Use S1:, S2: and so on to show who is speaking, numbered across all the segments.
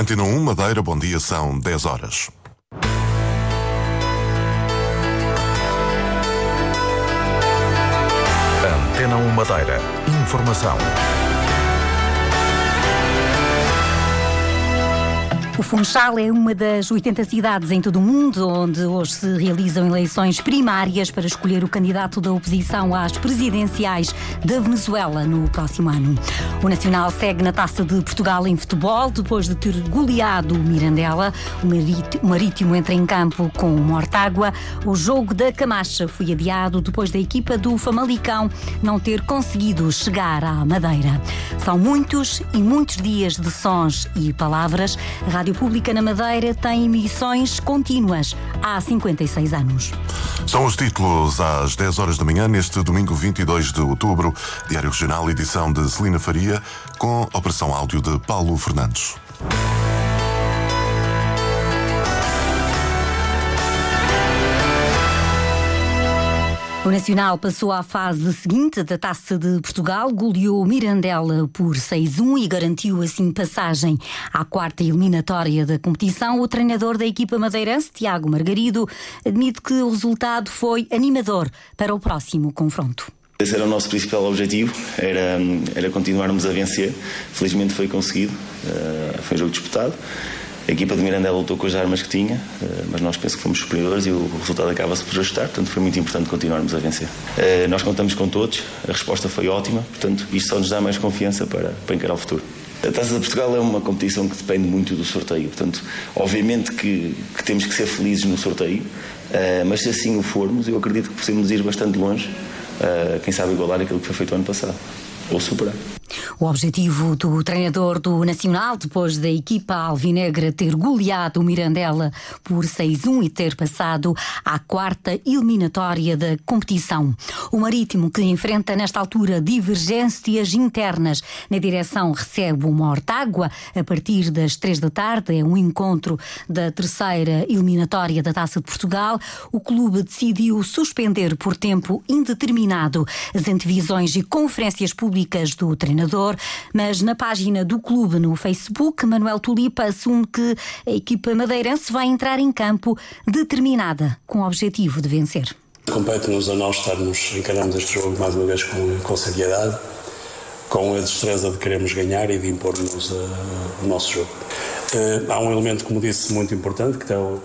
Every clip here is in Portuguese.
S1: Antena 1 Madeira, bom dia, são 10 horas.
S2: Antena 1 Madeira. Informação.
S3: O Funchal é uma das 80 cidades em todo o mundo onde hoje se realizam eleições primárias para escolher o candidato da oposição às presidenciais da Venezuela no próximo ano. O Nacional segue na taça de Portugal em futebol depois de ter goleado o Mirandela. O Marítimo entra em campo com o Mortágua. O jogo da Camacha foi adiado depois da equipa do Famalicão não ter conseguido chegar à Madeira. São muitos e muitos dias de sons e palavras. A Rádio Pública na Madeira tem emissões contínuas há 56 anos.
S1: São os títulos às 10 horas da manhã, neste domingo 22 de outubro. Diário Regional, edição de Celina Faria, com operação áudio de Paulo Fernandes.
S3: O Nacional passou à fase seguinte da Taça de Portugal, goleou Mirandela por 6-1 e garantiu assim passagem à quarta eliminatória da competição. O treinador da equipa madeirense, Tiago Margarido, admite que o resultado foi animador para o próximo confronto.
S4: Esse era o nosso principal objetivo, era, era continuarmos a vencer. Felizmente foi conseguido, uh, foi um jogo disputado. A equipa de Mirandela lutou com as armas que tinha, eh, mas nós penso que fomos superiores e o resultado acaba-se por ajustar, portanto foi muito importante continuarmos a vencer. Eh, nós contamos com todos, a resposta foi ótima, portanto isto só nos dá mais confiança para, para encarar o futuro. A Taça de Portugal é uma competição que depende muito do sorteio, portanto, obviamente que, que temos que ser felizes no sorteio, eh, mas se assim o formos, eu acredito que possamos ir bastante longe, quem sabe igualar aquilo que foi feito ano passado, ou superar.
S3: O objetivo do treinador do Nacional, depois da equipa alvinegra ter goleado o Mirandela por 6-1 e ter passado à quarta eliminatória da competição. O Marítimo, que enfrenta nesta altura divergências internas na direção, recebe uma Mortágua a partir das três da tarde. É um encontro da terceira eliminatória da Taça de Portugal. O clube decidiu suspender por tempo indeterminado as antevisões e conferências públicas do treinador mas na página do clube no Facebook, Manuel Tulipa assume que a equipa madeirense vai entrar em campo determinada, com o objetivo de vencer.
S5: Compete-nos a nós estarmos, encaramos este jogo mais uma vez com, com seriedade, com a destreza de queremos ganhar e de impor-nos uh, o nosso jogo. Uh, há um elemento, como disse, muito importante, que é o,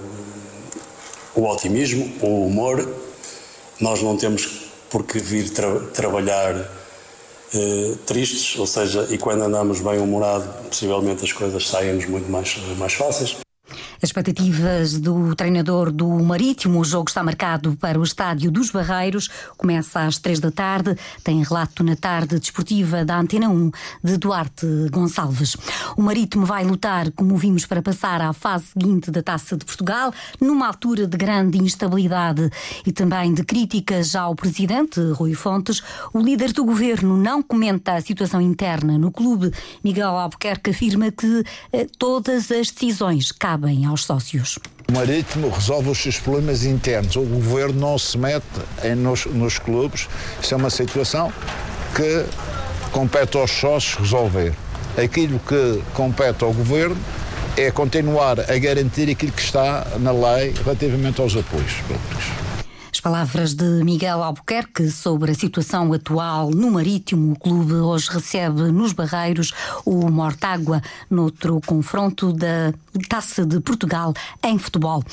S5: o otimismo, o humor. Nós não temos por que vir tra trabalhar eh, tristes, ou seja, e quando andamos bem humorado, possivelmente as coisas saem-nos muito mais, mais fáceis.
S3: As expectativas do treinador do Marítimo, o jogo está marcado para o estádio dos Barreiros, começa às três da tarde, tem relato na tarde desportiva da Antena 1 de Duarte Gonçalves. O Marítimo vai lutar, como vimos, para passar à fase seguinte da Taça de Portugal, numa altura de grande instabilidade e também de críticas ao presidente Rui Fontes. O líder do governo não comenta a situação interna no clube. Miguel Albuquerque afirma que eh, todas as decisões cabem aos sócios.
S6: O Marítimo resolve os seus problemas internos. O governo não se mete em, nos, nos clubes. Isso é uma situação que compete aos sócios resolver. Aquilo que compete ao governo é continuar a garantir aquilo que está na lei relativamente aos apoios públicos
S3: palavras de Miguel Albuquerque sobre a situação atual no Marítimo. O clube hoje recebe nos Barreiros o Mortágua noutro confronto da Taça de Portugal em futebol.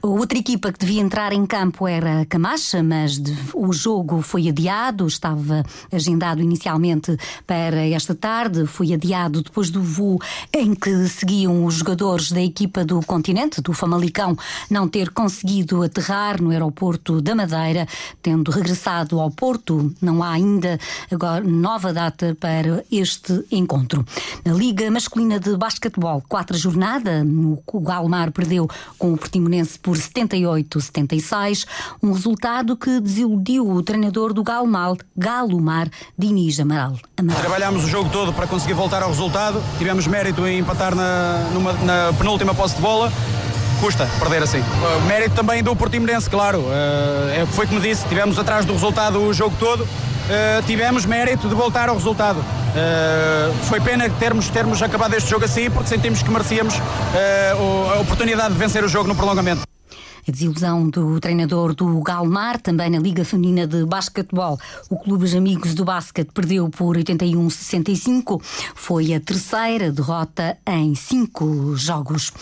S3: Outra equipa que devia entrar em campo era a Camacha, mas o jogo foi adiado, estava agendado inicialmente para esta tarde, foi adiado depois do voo em que seguiam os jogadores da equipa do continente, do Famalicão, não ter conseguido aterrar no aeroporto da Madeira, tendo regressado ao Porto. Não há ainda agora nova data para este encontro. Na Liga Masculina de Basquetebol, quatro jornada, o Galmar perdeu com o Portimonense por 78-76, um resultado que desiludiu o treinador do Galmal, Galomar, Diniz Amaral.
S7: Amaral. Trabalhámos o jogo todo para conseguir voltar ao resultado, tivemos mérito em empatar na, numa, na penúltima posse de bola custa perder assim. Uh, mérito também do Portimonense, claro. Uh, foi como disse, tivemos atrás do resultado o jogo todo uh, tivemos mérito de voltar ao resultado. Uh, foi pena termos, termos acabado este jogo assim, porque sentimos que merecíamos uh, a oportunidade de vencer o jogo no prolongamento.
S3: A desilusão do treinador do Galmar, também na Liga Feminina de Basquetebol. O Clube Amigos do Basquete perdeu por 81-65. Foi a terceira derrota em cinco jogos.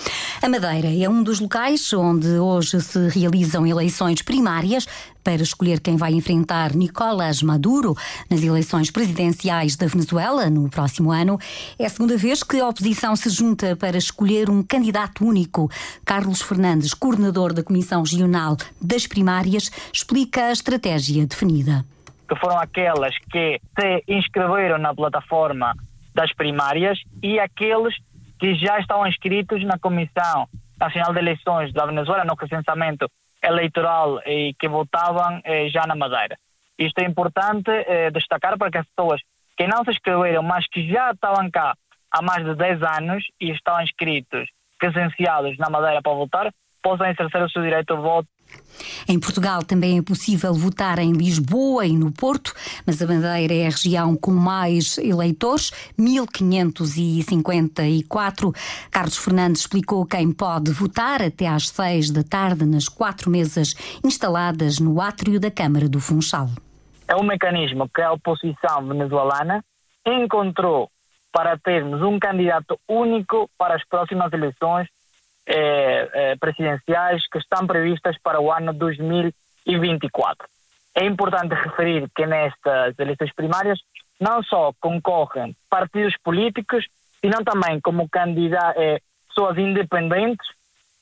S3: A Madeira é um dos locais onde hoje se realizam eleições primárias para escolher quem vai enfrentar Nicolás Maduro nas eleições presidenciais da Venezuela no próximo ano. É a segunda vez que a oposição se junta para escolher um candidato único. Carlos Fernandes, coordenador da Comissão Regional das Primárias, explica a estratégia definida.
S8: Que foram aquelas que se inscreveram na plataforma das primárias e aqueles que já estão inscritos na Comissão Nacional de Eleições da Venezuela no recenseamento eleitoral e que votavam eh, já na Madeira. Isto é importante eh, destacar para que as pessoas que não se inscreveram, mas que já estavam cá há mais de 10 anos e estão inscritos, presenciados na Madeira para votar, possam exercer o seu direito de voto
S3: em Portugal também é possível votar em Lisboa e no Porto, mas a Madeira é a região com mais eleitores, 1554. Carlos Fernandes explicou quem pode votar até às seis da tarde nas quatro mesas instaladas no átrio da Câmara do Funchal.
S8: É um mecanismo que a oposição venezuelana encontrou para termos um candidato único para as próximas eleições eh, presidenciais que estão previstas para o ano 2024. É importante referir que nestas eleições primárias não só concorrem partidos políticos, senão também como candidatos, eh, pessoas independentes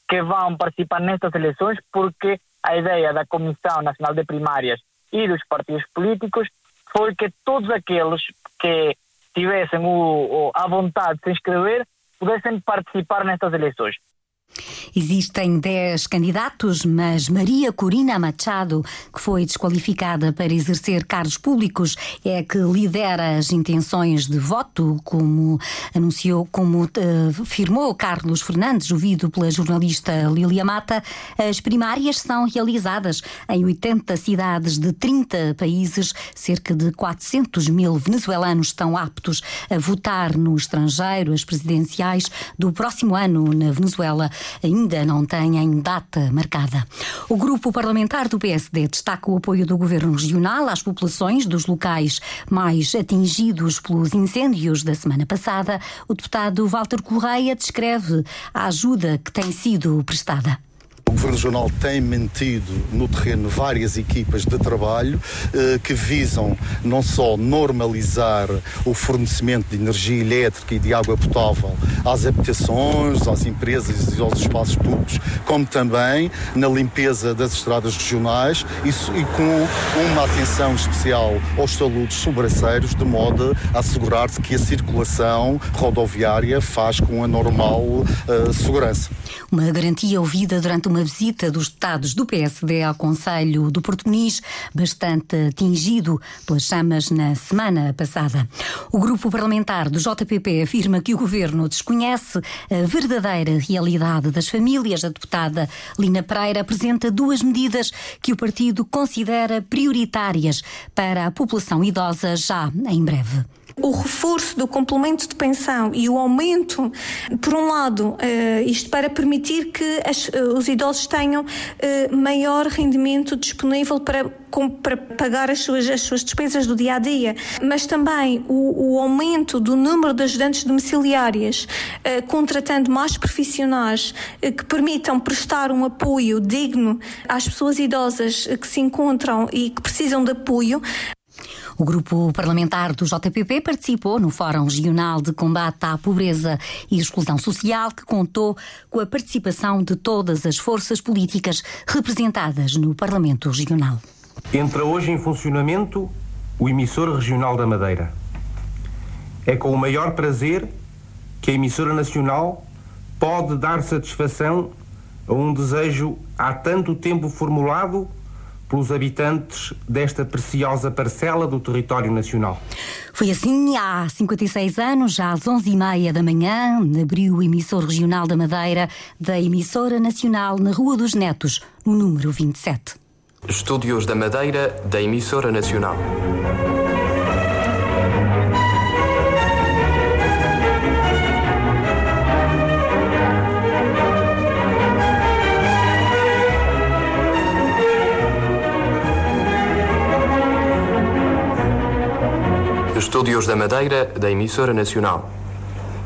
S8: que vão participar nestas eleições, porque a ideia da Comissão Nacional de Primárias e dos partidos políticos foi que todos aqueles que tivessem o, o, a vontade de se inscrever pudessem participar nestas eleições.
S3: Existem 10 candidatos, mas Maria Corina Machado, que foi desqualificada para exercer cargos públicos, é que lidera as intenções de voto, como anunciou, como uh, Carlos Fernandes, ouvido pela jornalista Lilia Mata. As primárias são realizadas em 80 cidades de 30 países. Cerca de 400 mil venezuelanos estão aptos a votar no estrangeiro. As presidenciais do próximo ano na Venezuela ainda não têm data marcada. O grupo parlamentar do PSD destaca o apoio do governo regional às populações dos locais mais atingidos pelos incêndios da semana passada. O deputado Walter Correia descreve a ajuda que tem sido prestada.
S9: O Governo Regional tem mantido no terreno várias equipas de trabalho eh, que visam não só normalizar o fornecimento de energia elétrica e de água potável às habitações, às empresas e aos espaços públicos, como também na limpeza das estradas regionais e, e com uma atenção especial aos saludos sobraceiros, de modo a assegurar-se que a circulação rodoviária faz com a normal uh, segurança.
S3: Uma garantia ouvida durante uma visita dos deputados do PSD ao Conselho do Porto bastante atingido pelas chamas na semana passada. O grupo parlamentar do JPP afirma que o governo desconhece a verdadeira realidade das famílias. A deputada Lina Pereira apresenta duas medidas que o partido considera prioritárias para a população idosa já em breve
S10: o reforço do complemento de pensão e o aumento, por um lado, uh, isto para permitir que as, uh, os idosos tenham uh, maior rendimento disponível para, para pagar as suas, as suas despesas do dia a dia, mas também o, o aumento do número de ajudantes domiciliárias, contratando mais profissionais que permitam prestar um apoio digno às pessoas idosas que se encontram e que precisam de apoio,
S3: o grupo parlamentar do JPP participou no Fórum Regional de Combate à Pobreza e Exclusão Social, que contou com a participação de todas as forças políticas representadas no Parlamento Regional.
S11: Entra hoje em funcionamento o emissor regional da Madeira. É com o maior prazer que a emissora nacional pode dar satisfação a um desejo há tanto tempo formulado pelos habitantes desta preciosa parcela do território nacional.
S3: Foi assim há 56 anos, já às 11h30 da manhã, abriu o emissor regional da Madeira da emissora nacional na Rua dos Netos, no número 27.
S12: Estúdios da Madeira da emissora nacional. Estúdios da Madeira da Emissora Nacional.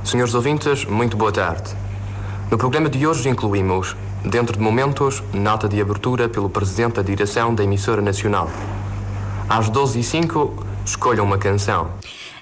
S12: Senhores ouvintes, muito boa tarde. No programa de hoje incluímos, dentro de momentos, nota de abertura pelo Presidente da Direção da Emissora Nacional. Às 12h05, escolham uma canção.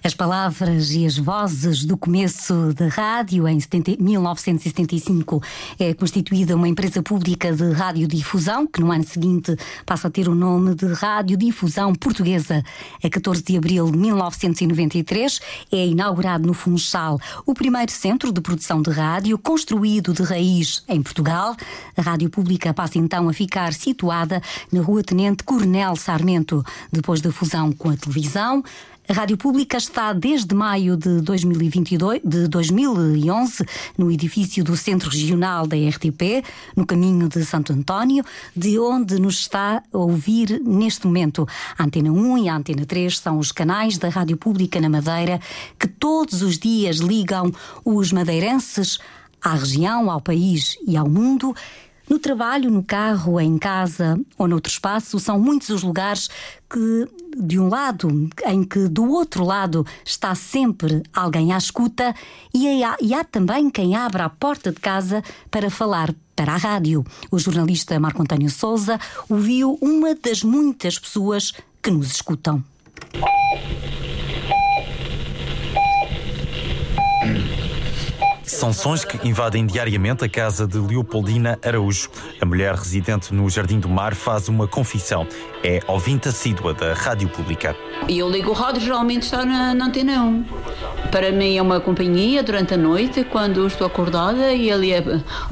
S3: As palavras e as vozes do começo da rádio, em 70, 1975, é constituída uma empresa pública de radiodifusão, que no ano seguinte passa a ter o nome de Radiodifusão Portuguesa. A 14 de abril de 1993 é inaugurado no Funchal o primeiro centro de produção de rádio, construído de raiz em Portugal. A rádio pública passa então a ficar situada na Rua Tenente Coronel Sarmento, depois da fusão com a televisão. A Rádio Pública está desde maio de, 2022, de 2011 no edifício do Centro Regional da RTP, no caminho de Santo António, de onde nos está a ouvir neste momento. A Antena 1 e a Antena 3 são os canais da Rádio Pública na Madeira que todos os dias ligam os madeirenses à região, ao país e ao mundo. No trabalho, no carro, em casa ou noutro espaço, são muitos os lugares que, de um lado, em que do outro lado está sempre alguém à escuta e há, e há também quem abra a porta de casa para falar para a rádio. O jornalista Marco António Souza ouviu uma das muitas pessoas que nos escutam.
S13: São sons que invadem diariamente a casa de Leopoldina Araújo. A mulher residente no Jardim do Mar faz uma confissão. É ouvinte assídua da Rádio Pública.
S14: E eu ligo o rádio, geralmente está na, na antena 1. Para mim é uma companhia durante a noite, quando estou acordada e ali é,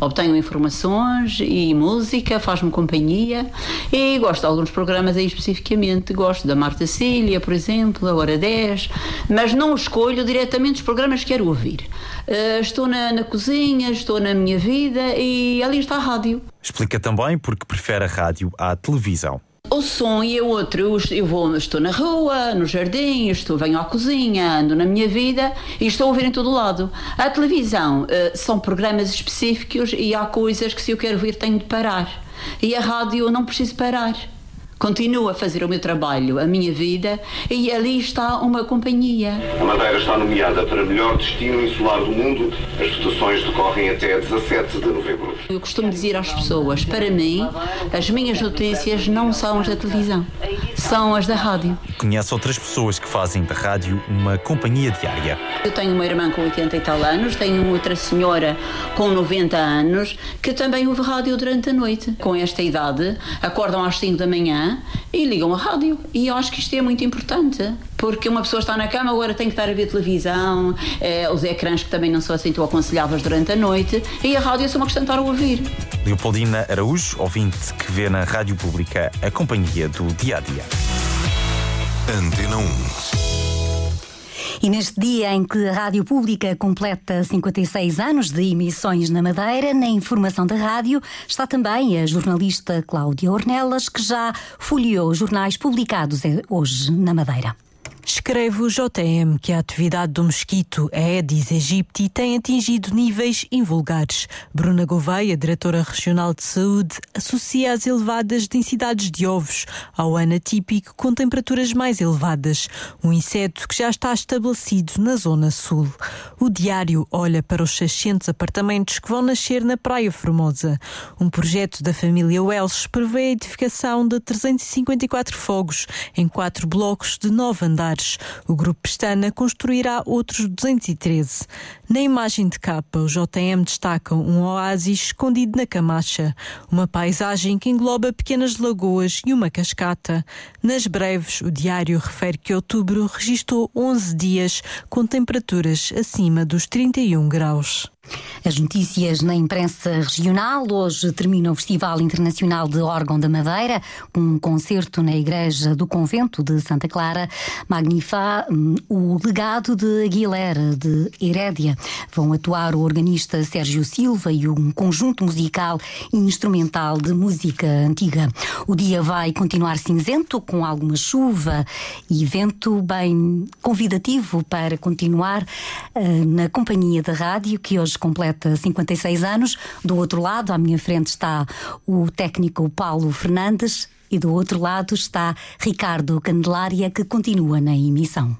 S14: obtenho informações e música, faz-me companhia. E gosto de alguns programas aí especificamente. Gosto da Marta Cília, por exemplo, a Hora 10, mas não escolho diretamente os programas que quero ouvir. Uh, estou na, na cozinha, estou na minha vida e ali está a rádio.
S13: Explica também porque prefere a rádio à televisão.
S14: O som e o outro, eu vou, estou na rua, no jardim, estou, venho à cozinha, ando na minha vida e estou a ouvir em todo lado. A televisão uh, são programas específicos e há coisas que se eu quero ouvir tenho de parar. E a rádio eu não preciso parar. Continuo a fazer o meu trabalho, a minha vida, e ali está uma companhia.
S15: A Madeira está nomeada para melhor destino insular do mundo. As votações decorrem até 17 de novembro.
S14: Eu costumo dizer às pessoas, para mim, as minhas notícias não são as da televisão, são as da rádio.
S13: Conhece outras pessoas que fazem da rádio uma companhia diária.
S14: Eu tenho uma irmã com 80 e tal anos, tenho outra senhora com 90 anos que também ouve rádio durante a noite. Com esta idade, acordam às 5 da manhã e ligam a rádio. E eu acho que isto é muito importante, porque uma pessoa está na cama, agora tem que estar a ver televisão, eh, os ecrãs que também não são assim tão aconselháveis durante a noite, e a rádio é só uma questão de estar a ouvir.
S13: Leopoldina Araújo, ouvinte que vê na Rádio Pública a companhia do dia a dia.
S1: Antena 1.
S3: E neste dia em que a Rádio Pública completa 56 anos de emissões na Madeira, na informação da rádio, está também a jornalista Cláudia Ornelas, que já folheou jornais publicados hoje na Madeira.
S16: Escreve o JM que a atividade do mosquito Aedes aegypti tem atingido níveis invulgares. Bruna Gouveia, diretora regional de saúde, associa as elevadas densidades de ovos ao ano atípico com temperaturas mais elevadas, um inseto que já está estabelecido na zona sul. O diário olha para os 600 apartamentos que vão nascer na Praia Formosa. Um projeto da família Welsh prevê a edificação de 354 fogos em quatro blocos de nove andares. O Grupo Pestana construirá outros 213. Na imagem de capa, o JM destaca um oásis escondido na Camacha, uma paisagem que engloba pequenas lagoas e uma cascata. Nas breves, o diário refere que outubro registrou 11 dias com temperaturas acima dos 31 graus.
S3: As notícias na imprensa regional. Hoje termina o Festival Internacional de Órgão da Madeira, um concerto na Igreja do Convento de Santa Clara. Magnifa hum, o legado de Aguilera de Herédia. Vão atuar o organista Sérgio Silva e um conjunto musical e instrumental de música antiga. O dia vai continuar cinzento, com alguma chuva e vento bem convidativo para continuar uh, na companhia da rádio, que hoje completa 56 anos. Do outro lado, à minha frente, está o técnico Paulo Fernandes e do outro lado está Ricardo Candelária, que continua na emissão.